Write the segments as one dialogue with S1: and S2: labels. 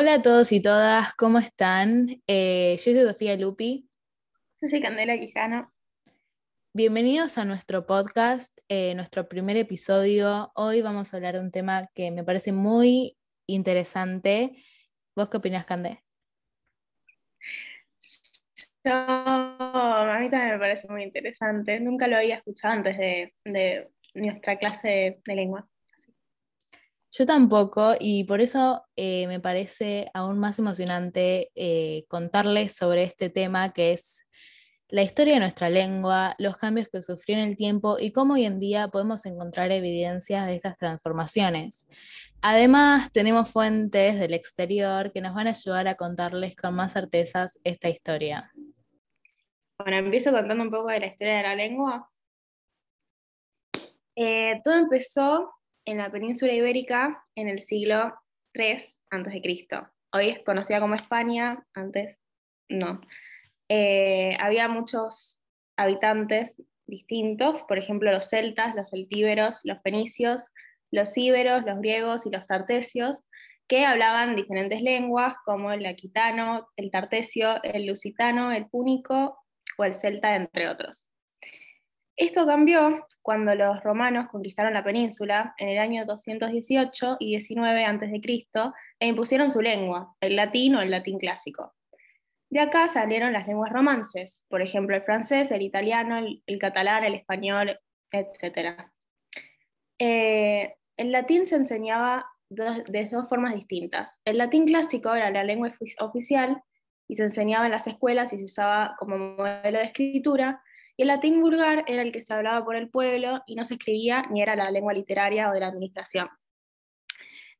S1: Hola a todos y todas, ¿cómo están? Eh, yo soy Sofía Lupi.
S2: Yo soy Candela Quijano.
S1: Bienvenidos a nuestro podcast, eh, nuestro primer episodio. Hoy vamos a hablar de un tema que me parece muy interesante. ¿Vos qué opinas, Candé?
S2: Yo, a mí también me parece muy interesante. Nunca lo había escuchado antes de, nuestra clase de lengua.
S1: Yo tampoco, y por eso eh, me parece aún más emocionante eh, contarles sobre este tema que es la historia de nuestra lengua, los cambios que sufrió en el tiempo y cómo hoy en día podemos encontrar evidencias de estas transformaciones. Además, tenemos fuentes del exterior que nos van a ayudar a contarles con más certezas esta historia.
S2: Bueno, empiezo contando un poco de la historia de la lengua. Eh, todo empezó en la península ibérica en el siglo III a.C. Hoy es conocida como España, antes no. Eh, había muchos habitantes distintos, por ejemplo los celtas, los celtíberos, los fenicios, los íberos, los griegos y los tartesios, que hablaban diferentes lenguas como el aquitano, el tartesio, el lusitano, el púnico o el celta, entre otros. Esto cambió cuando los romanos conquistaron la península en el año 218 y 19 a.C. e impusieron su lengua, el latín o el latín clásico. De acá salieron las lenguas romances, por ejemplo el francés, el italiano, el, catalán, el español, etc. Eh, el latín se enseñaba de dos formas distintas. El latín clásico era la lengua oficial y se enseñaba en las escuelas y se usaba como modelo de escritura, y el latín vulgar era el que se hablaba por el pueblo y no se escribía ni era la lengua literaria o de la administración.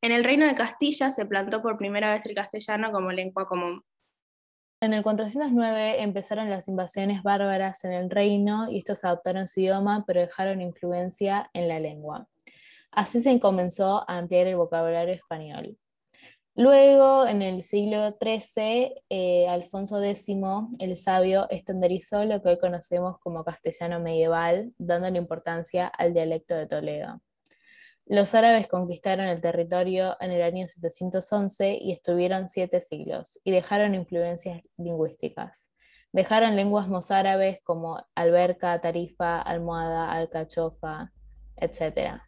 S2: En el reino de Castilla se plantó por primera vez el castellano como lengua común.
S1: En el 409 empezaron las invasiones bárbaras en el reino y estos adoptaron su idioma pero dejaron influencia en la lengua. Así se comenzó a ampliar el vocabulario español. Luego, en el siglo XIII, eh, Alfonso X el Sabio estandarizó lo que hoy conocemos como castellano medieval, dándole importancia al dialecto de Toledo. Los árabes conquistaron el territorio en el año 711 y estuvieron siete siglos, y dejaron influencias lingüísticas. Dejaron lenguas mozárabes como alberca, tarifa, almohada, alcachofa, etc.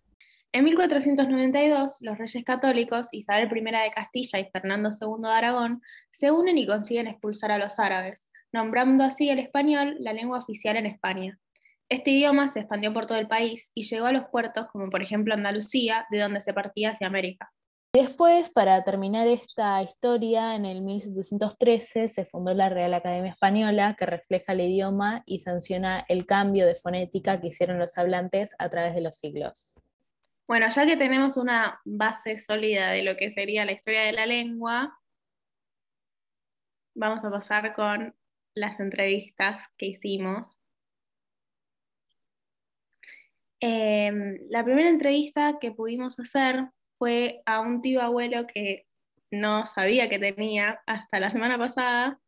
S2: En 1492, los reyes católicos, Isabel I de Castilla y Fernando II de Aragón, se unen y consiguen expulsar a los árabes, nombrando así el español la lengua oficial en España. Este idioma se expandió por todo el país y llegó a los puertos como por ejemplo Andalucía, de donde se partía hacia América.
S1: Después, para terminar esta historia, en el 1713 se fundó la Real Academia Española, que refleja el idioma y sanciona el cambio de fonética que hicieron los hablantes a través de los siglos.
S2: Bueno, ya que tenemos una base sólida de lo que sería la historia de la lengua, vamos a pasar con las entrevistas que hicimos. Em, la primera entrevista que pudimos hacer fue a un tío abuelo que no sabía que tenía hasta la semana pasada,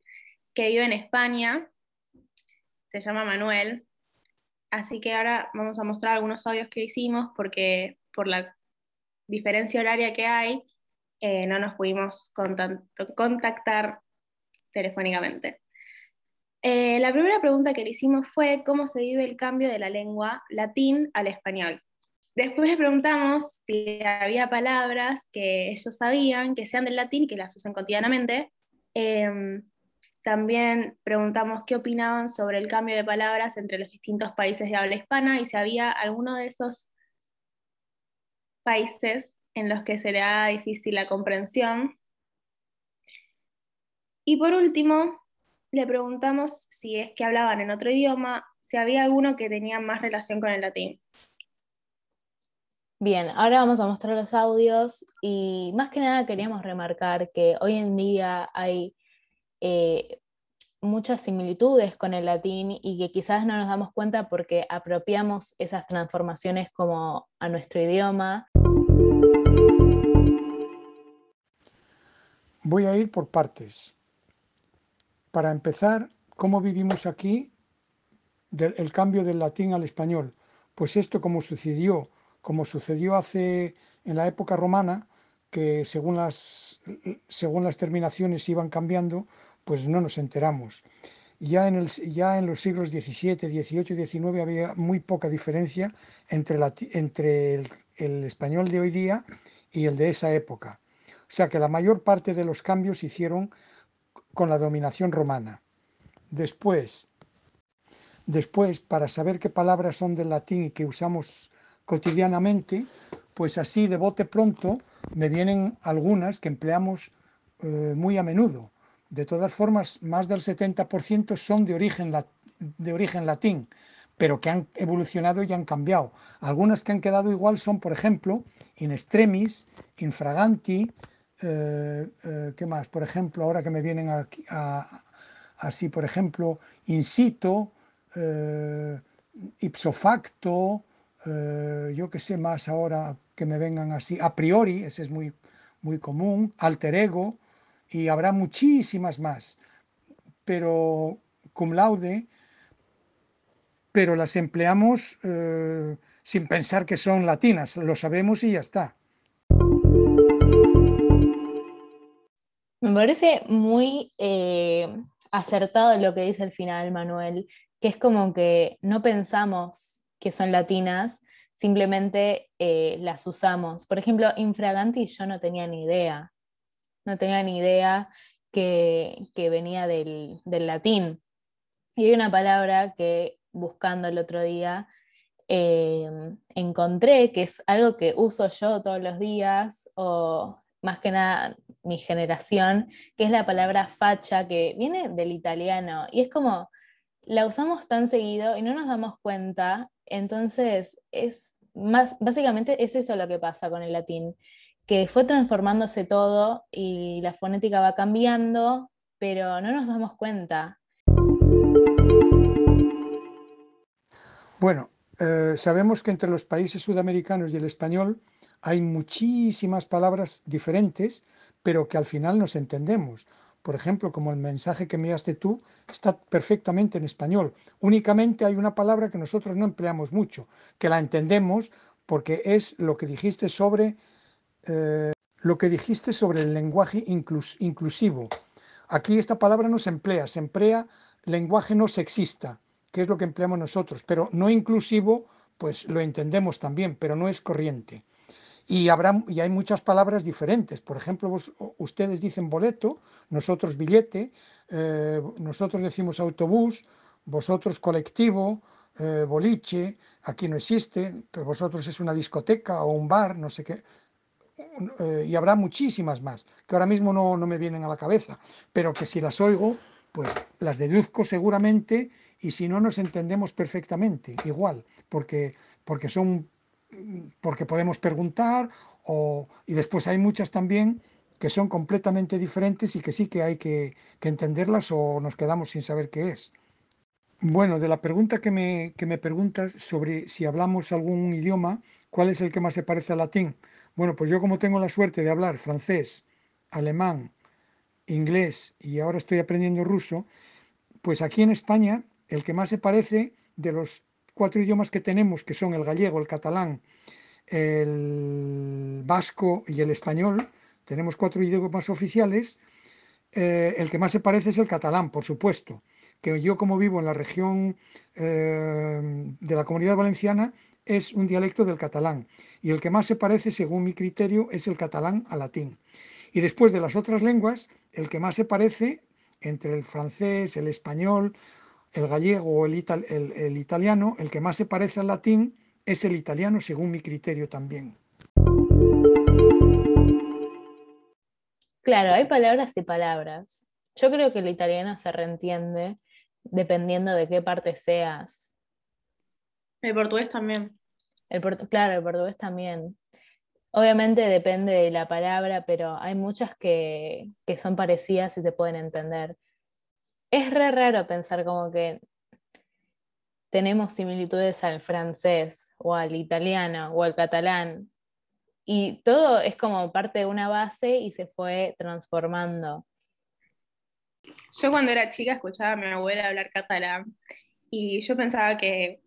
S2: que vive en España, se llama Manuel. Así que ahora vamos a mostrar algunos audios que hicimos porque por la diferencia horaria que hay, eh, no nos pudimos contactar telefónicamente. Eh, la primera pregunta que le hicimos fue cómo se vive el cambio de la lengua latín al español. Después le preguntamos si había palabras que ellos sabían que sean del latín y que las usen cotidianamente. Em, también preguntamos qué opinaban sobre el cambio de palabras entre los distintos países de habla hispana y si había alguno de esos países en los que será difícil la comprensión. Y por último, le preguntamos si es que hablaban en otro idioma, si había alguno que tenía más relación con el latín.
S1: Bien, ahora vamos a mostrar los audios y más que nada queríamos remarcar que hoy en día hay eh, muchas similitudes con el latín y que quizás no nos damos cuenta porque apropiamos esas transformaciones como a nuestro idioma.
S3: Voy a ir por partes. Para empezar, ¿cómo vivimos aquí el cambio del latín al español? Pues esto como sucedió, como sucedió hace en la época romana, que según las, según las terminaciones iban cambiando, pues no nos enteramos. Ya en, los siglos XVII, XVIII y XIX había muy poca diferencia entre, el español de hoy día y el de esa época. O sea que la mayor parte de los cambios se hicieron con la dominación romana. Después, después, para saber qué palabras son del latín y que usamos cotidianamente, pues así de bote pronto me vienen algunas que empleamos eh, muy a menudo. De todas formas, más del 70% son de origen, de origen latín, pero que han evolucionado y han cambiado. Algunas que han quedado igual son, por ejemplo, in extremis, infraganti, eh, eh, ¿qué más? Por ejemplo, ahora que me vienen aquí, así, por ejemplo, in situ, eh, ipso facto, yo qué sé más ahora que me vengan así, a priori, ese es muy, muy común, alter ego, y habrá muchísimas más, pero cum laude, pero las empleamos eh, sin pensar que son latinas, lo sabemos y ya está.
S1: Me parece muy eh, acertado lo que dice al final Manuel, que es como que no pensamos que son latinas, simplemente eh, las usamos. Por ejemplo, infraganti yo no tenía ni idea, no tenía idea que, venía del, latín. Y hay una palabra que buscando el otro día, em, encontré que es algo que uso yo todos los días, o más que nada mi generación, que es la palabra facha, que viene del italiano, y es como, la usamos tan seguido y no nos damos cuenta, entonces es más, básicamente es eso lo que pasa con el latín, que fue transformándose todo y la fonética va cambiando, pero no nos damos cuenta.
S3: Bueno, eh, sabemos que entre los países sudamericanos y el español hay muchísimas palabras diferentes, pero que al final nos entendemos. Por ejemplo, como el mensaje que me enviaste tú, está perfectamente en español. Únicamente hay una palabra que nosotros no empleamos mucho, que la entendemos porque es lo que dijiste sobre, eh, lo que dijiste sobre el lenguaje inclusivo. Aquí esta palabra no se emplea, se emplea lenguaje no sexista que es lo que empleamos nosotros, pero no inclusivo, pues lo entendemos también, pero no es corriente. Y, habrá, y hay muchas palabras diferentes. Por ejemplo, ustedes dicen boleto, nosotros billete, eh, nosotros decimos autobús, vosotros colectivo, eh, boliche, aquí no existe, pero vosotros es una discoteca o un bar, no sé qué. Eh, y habrá muchísimas más, que ahora mismo no, no me vienen a la cabeza, pero que si las oigo, pues las deduzco seguramente y si no nos entendemos perfectamente, igual, porque, porque son porque podemos preguntar o, y después hay muchas también que son completamente diferentes y que sí que hay que, entenderlas o nos quedamos sin saber qué es. Bueno, de la pregunta que me, que me preguntas sobre si hablamos algún idioma, ¿cuál es el que más se parece al latín? Bueno, pues yo como tengo la suerte de hablar francés, alemán, inglés y ahora estoy aprendiendo ruso, pues aquí en España el que más se parece de los cuatro idiomas que tenemos, que son el gallego, el catalán, el vasco y el español, tenemos cuatro idiomas oficiales, eh, el que más se parece es el catalán, por supuesto, que yo como vivo en la región eh, de la comunidad valenciana es un dialecto del catalán y el que más se parece, según mi criterio, es el catalán al latín. Y después de las otras lenguas, el que más se parece entre el francés, el español, el gallego o el, italiano, el que más se parece al latín es el italiano, según mi criterio también.
S1: Claro, hay palabras y palabras. Yo creo que el italiano se reentiende dependiendo de qué parte seas.
S2: El portugués también.
S1: El claro, el portugués también. Obviamente depende de la palabra, pero hay muchas que, son parecidas y se pueden entender. Es re raro pensar como que tenemos similitudes al francés o al italiano o al catalán. Y todo es como parte de una base y se fue transformando.
S2: Yo cuando era chica escuchaba a mi abuela hablar catalán y yo pensaba que,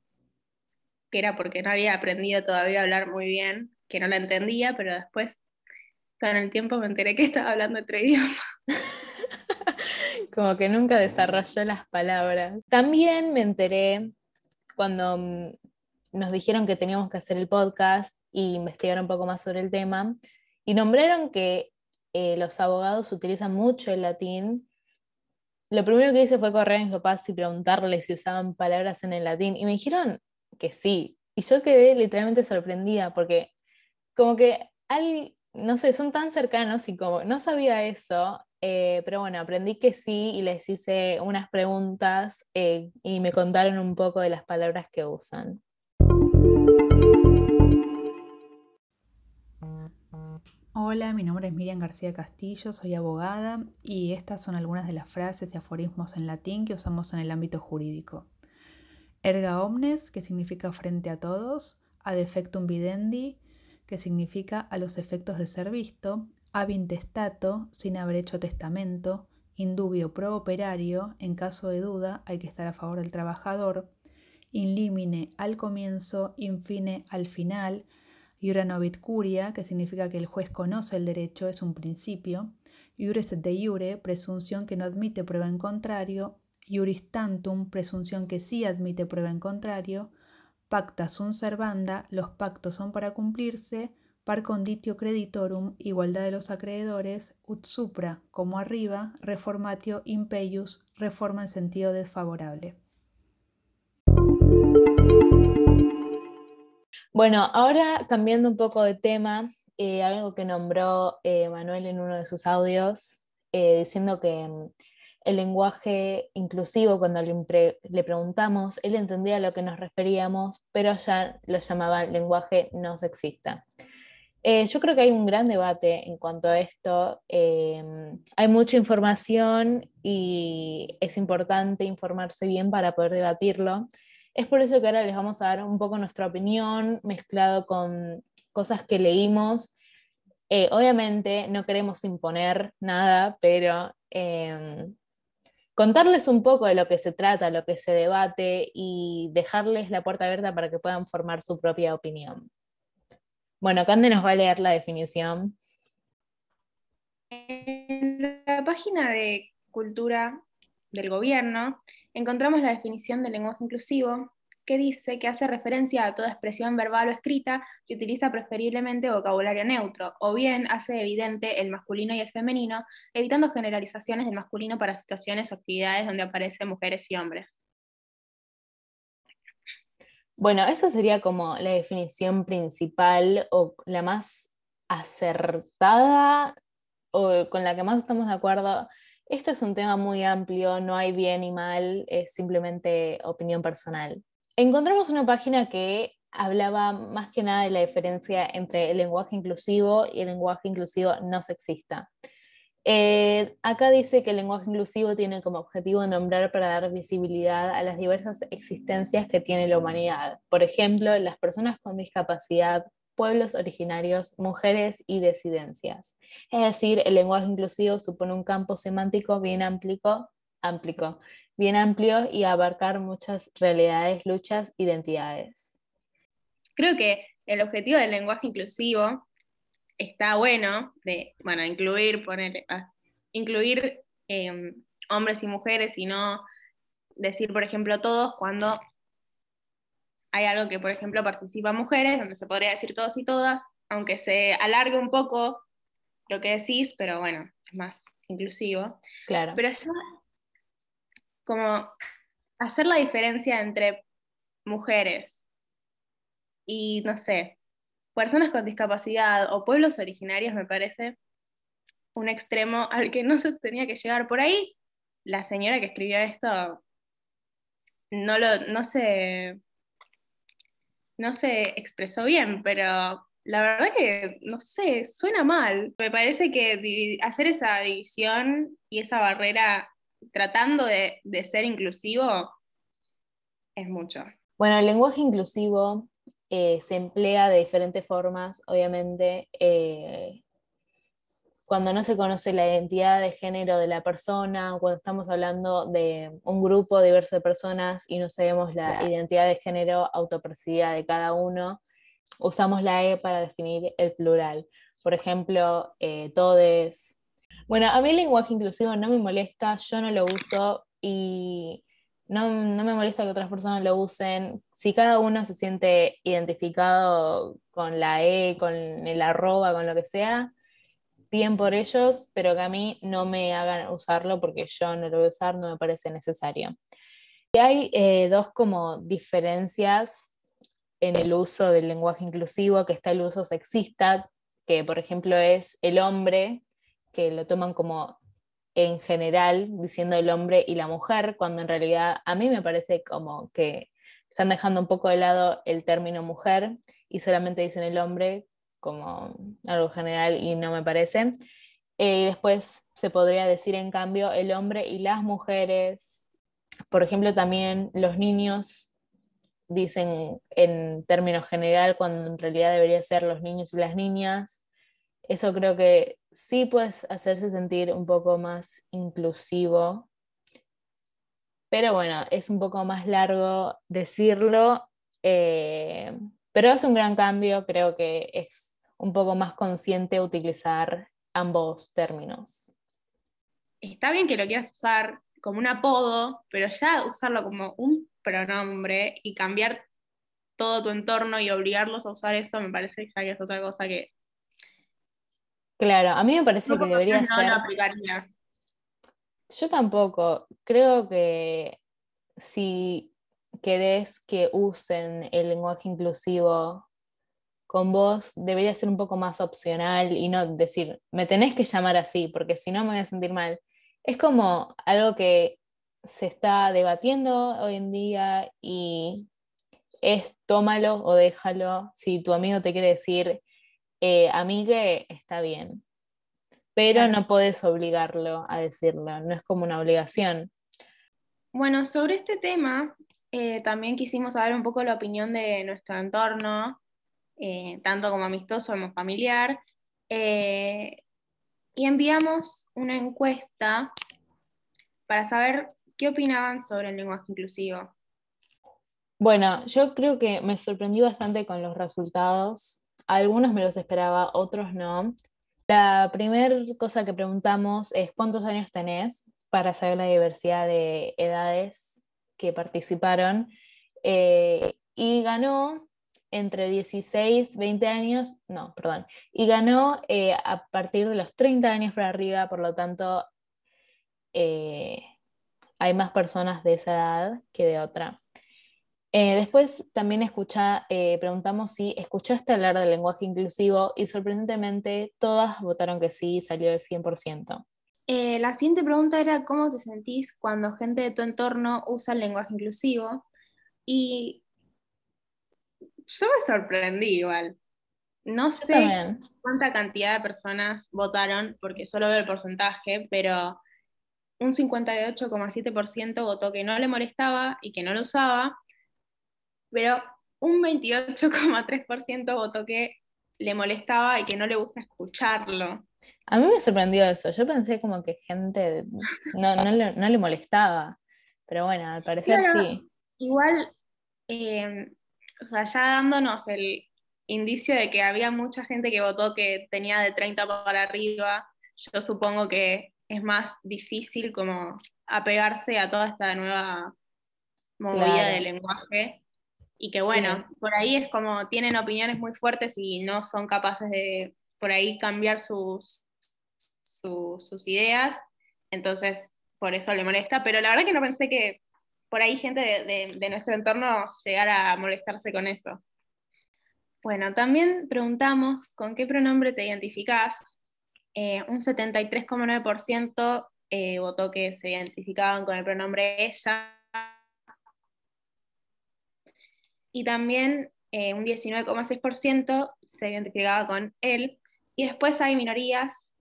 S2: que era porque no había aprendido todavía a hablar muy bien que no la entendía, pero después con el tiempo me enteré que estaba hablando otro idioma.
S1: Como que nunca desarrolló las palabras. También me enteré cuando nos dijeron que teníamos que hacer el podcast y investigar un poco más sobre el tema, y nombraron que eh, los abogados utilizan mucho el latín. Lo primero que hice fue correr a mis papás y preguntarles si usaban palabras en el latín, y me dijeron que sí. Y yo quedé literalmente sorprendida porque como que hay, no sé, son tan cercanos y como no sabía eso, eh, pero bueno, aprendí que sí y les hice unas preguntas eh, y me contaron un poco de las palabras que usan.
S4: Hola, mi nombre es Miriam García Castillo, soy abogada y estas son algunas de las frases y aforismos en latín que usamos en el ámbito jurídico. Erga omnes, que significa frente a todos, ad effectum videndi, que significa a los efectos de ser visto, ab intestato, sin haber hecho testamento, indubio pro operario, en caso de duda hay que estar a favor del trabajador, in limine al comienzo, infine al final, iura novit curia, que significa que el juez conoce el derecho, es un principio, iures de iure, presunción que no admite prueba en contrario, iuris tantum, presunción que sí admite prueba en contrario, pacta sunt servanda, los pactos son para cumplirse, par conditio creditorum, igualdad de los acreedores, ut supra, como arriba, reformatio impeius, reforma en sentido desfavorable.
S1: Bueno, ahora cambiando un poco de tema, eh, algo que nombró eh, Manuel en uno de sus audios, eh, diciendo que mm, el lenguaje inclusivo, cuando le, le, preguntamos, él entendía a lo que nos referíamos, pero ya lo llamaba lenguaje no sexista. Eh, yo creo que hay un gran debate en cuanto a esto. Em, hay mucha información y es importante informarse bien para poder debatirlo. Es por eso que ahora les vamos a dar un poco nuestra opinión mezclado con cosas que leímos. Eh, obviamente no queremos imponer nada, pero em, contarles un poco de lo que se trata, lo que se debate y dejarles la puerta abierta para que puedan formar su propia opinión. Bueno, Cande nos va a leer la definición.
S2: En la página de Cultura del Gobierno encontramos la definición del lenguaje inclusivo que dice que hace referencia a toda expresión verbal o escrita que utiliza preferiblemente vocabulario neutro, o bien hace evidente el masculino y el femenino, evitando generalizaciones del masculino para situaciones o actividades donde aparecen mujeres y hombres.
S1: Bueno, esa sería como la definición principal o la más acertada o con la que más estamos de acuerdo. Esto es un tema muy amplio, no hay bien y mal, es simplemente opinión personal. Encontramos una página que hablaba más que nada de la diferencia entre el lenguaje inclusivo y el lenguaje inclusivo no sexista. Eh, acá dice que el lenguaje inclusivo tiene como objetivo nombrar para dar visibilidad a las diversas existencias que tiene la humanidad. Por ejemplo, las personas con discapacidad, pueblos originarios, mujeres y disidencias. Es decir, el lenguaje inclusivo supone un campo semántico bien amplio, bien amplio y abarcar muchas realidades, luchas, identidades.
S2: Creo que el objetivo del lenguaje inclusivo está bueno de, bueno, incluir, poner, ah, incluir em, hombres y mujeres y no decir, por ejemplo, todos cuando hay algo que, por ejemplo, participa mujeres, donde se podría decir todos y todas, aunque se alargue un poco lo que decís, pero bueno, es más inclusivo.
S1: Claro.
S2: Pero yo, como hacer la diferencia entre mujeres y, no sé, personas con discapacidad o pueblos originarios me parece un extremo al que no se tenía que llegar. Por ahí, la señora que escribió esto no, lo, no, se, no se expresó bien, pero la verdad que, no sé, suena mal. Me parece que hacer esa división y esa barrera tratando de, de ser inclusivo es mucho.
S1: Bueno, el lenguaje inclusivo eh, se emplea de diferentes formas, obviamente. Eh, cuando no se conoce la identidad de género de la persona, o cuando estamos hablando de un grupo diverso de personas y no sabemos la identidad de género autopercibida de cada uno, usamos la E para definir el plural. Por ejemplo, eh, todes. Bueno, a mí el lenguaje inclusivo no me molesta, yo no lo uso y no, me molesta que otras personas lo usen. Si cada uno se siente identificado con la E, con el arroba, con lo que sea, bien por ellos, pero que a mí no me hagan usarlo porque yo no lo voy a usar, no me parece necesario. Y hay eh, dos como diferencias en el uso del lenguaje inclusivo, que está el uso sexista, que por ejemplo es el hombre, que lo toman como en general, diciendo el hombre y la mujer, cuando en realidad a mí me parece como que están dejando un poco de lado el término mujer y solamente dicen el hombre como algo general y no me parece. Eh, después se podría decir en cambio el hombre y las mujeres. Por ejemplo, también los niños dicen en términos general cuando en realidad debería ser los niños y las niñas. Eso creo que sí puede hacerse sentir un poco más inclusivo, pero bueno, es un poco más largo decirlo, eh, pero es un gran cambio, creo que es un poco más consciente utilizar ambos términos.
S2: Está bien que lo quieras usar como un apodo, pero ya usarlo como un pronombre y cambiar todo tu entorno y obligarlos a usar eso, me parece que es otra cosa que.
S1: Claro, a mí me parece que debería no ser.
S2: aplicaría.
S1: Yo tampoco. Creo que si querés que usen el lenguaje inclusivo con vos, debería ser un poco más opcional y no decir, me tenés que llamar así, porque si no me voy a sentir mal. Es como algo que se está debatiendo hoy en día y es tómalo o déjalo. Si tu amigo te quiere decir, eh, amigue, está bien. Pero no puedes obligarlo a decirlo, no es como una obligación.
S2: Bueno, sobre este tema, eh, también quisimos saber un poco la opinión de nuestro entorno, eh, tanto como amistoso como familiar, y enviamos una encuesta para saber ¿Qué opinaban sobre el lenguaje inclusivo?
S1: Bueno, yo creo que me sorprendí bastante con los resultados. Algunos me los esperaba, otros no. La primera cosa que preguntamos es cuántos años tenés para saber la diversidad de edades que participaron. Eh, y ganó entre 16, 20 años, no, perdón, y ganó eh, a partir de los 30 años para arriba, por lo tanto, eh, hay más personas de esa edad que de otra. Después también escucha, preguntamos si escuchaste hablar del lenguaje inclusivo y sorprendentemente todas votaron que sí, salió el 100%.
S2: Eh, la siguiente pregunta era cómo te sentís cuando gente de tu entorno usa el lenguaje inclusivo y yo me sorprendí igual. No sé cuánta cantidad de personas votaron porque solo veo el porcentaje, pero un 58,7% votó que no le molestaba y que no lo usaba, pero un 28,3% votó que le molestaba y que no le gusta escucharlo.
S1: A mí me sorprendió eso. Yo pensé como que gente no, le, molestaba. Pero bueno, al parecer sí.
S2: Igual, em, o sea, ya dándonos el indicio de que había mucha gente que votó que tenía de 30 para arriba, yo supongo que es más difícil como apegarse a toda esta nueva movida del lenguaje. Y que bueno, por ahí es como tienen opiniones muy fuertes y no son capaces de por ahí cambiar sus, sus ideas. Entonces, por eso le molesta. Pero la verdad que no pensé que por ahí gente de, nuestro entorno llegara a molestarse con eso. Bueno, también preguntamos con qué pronombre te identificás eh, un 73,9% eh, votó que se identificaban con el pronombre ella. Y también eh, un 19,6% se identificaba con él. Y después hay minorías,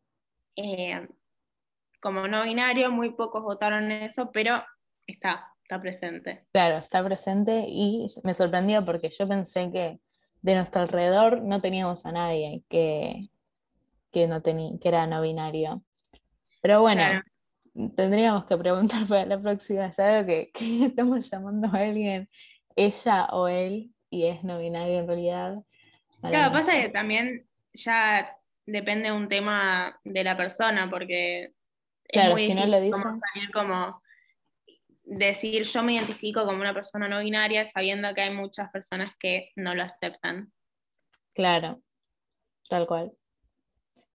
S2: como no binario, muy pocos votaron eso, pero está, está presente.
S1: Claro, está presente y me sorprendió porque yo pensé que de nuestro alrededor no teníamos a nadie que, que, no tenía, que era no binario. Pero bueno, tendríamos que preguntar para la próxima, ya veo que, estamos llamando a alguien ella o él y es no binario en realidad.
S2: Claro, pasa que también ya depende de un tema de la persona, porque
S1: Claro,
S2: es muy
S1: si no lo
S2: como salir como decir yo me identifico como una persona no binaria sabiendo que hay muchas personas que no lo aceptan.
S1: Claro, tal cual.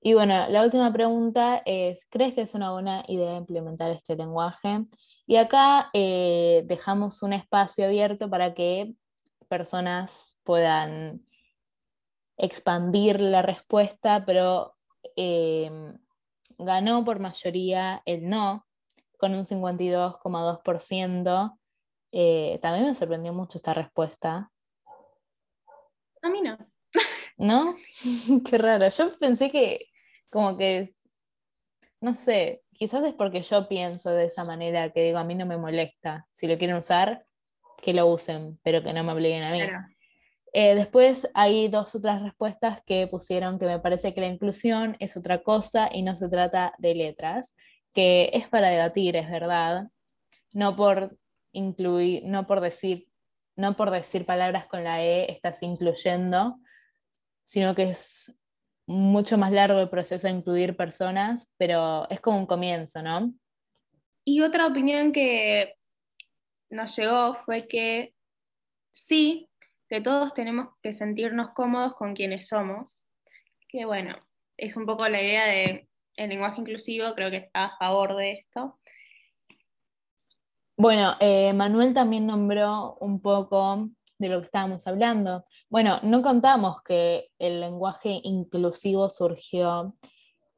S1: Y bueno, la última pregunta es, ¿crees que es una buena idea implementar este lenguaje? Y acá eh, dejamos un espacio abierto para que personas puedan expandir la respuesta, pero eh, ganó por mayoría el no, con un 52,2%. Eh, también me sorprendió mucho esta respuesta.
S2: A mí no.
S1: ¿No? Qué raro. Yo pensé que, como que, no sé, quizás es porque yo pienso de esa manera, que digo, a mí no me molesta. Si lo quieren usar, que lo usen, pero que no me obliguen a mí.
S2: Claro.
S1: Eh, después hay dos otras respuestas que pusieron que me parece que la inclusión es otra cosa y no se trata de letras, que es para debatir, es verdad, no por incluir, no por decir, no por decir palabras con la E estás incluyendo, sino que es mucho más largo el proceso de incluir personas, pero es como un comienzo, ¿no?
S2: Y otra opinión que nos llegó fue que sí, que todos tenemos que sentirnos cómodos con quienes somos. Que bueno, es un poco la idea de el lenguaje inclusivo, creo que está a favor de esto.
S1: Bueno, eh, Manuel también nombró un poco de lo que estábamos hablando. Bueno, no contamos que el lenguaje inclusivo surgió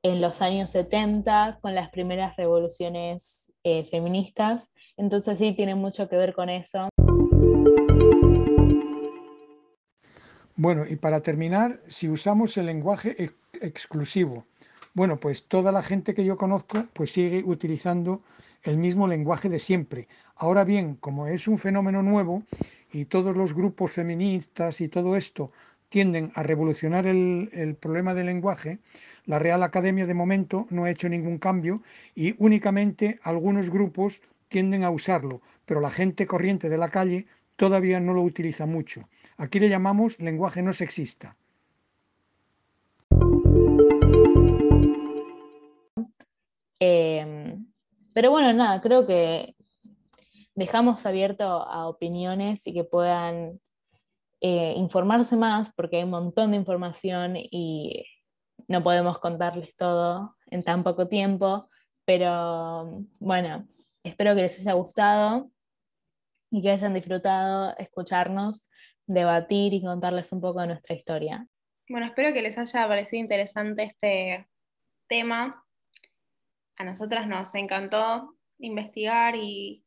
S1: en los años 70 con las primeras revoluciones eh, feministas, entonces sí tiene mucho que ver con eso.
S3: Bueno, y para terminar, si usamos el lenguaje ex exclusivo, bueno, pues toda la gente que yo conozco pues sigue utilizando el mismo lenguaje de siempre. Ahora bien, como es un fenómeno nuevo y todos los grupos feministas y todo esto tienden a revolucionar el, problema del lenguaje, la Real Academia de momento no ha hecho ningún cambio y únicamente algunos grupos tienden a usarlo, pero la gente corriente de la calle todavía no lo utiliza mucho. Aquí le llamamos lenguaje no sexista.
S1: Eh, pero bueno, nada, creo que dejamos abierto a opiniones y que puedan eh, informarse más, porque hay un montón de información y no podemos contarles todo en tan poco tiempo, pero bueno, espero que les haya gustado y que hayan disfrutado escucharnos, debatir y contarles un poco de nuestra historia.
S2: Bueno, espero que les haya parecido interesante este tema. A nosotras nos encantó investigar y,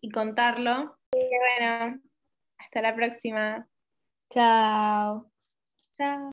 S2: y contarlo. Y bueno, hasta la próxima.
S1: Chao.
S2: Chao.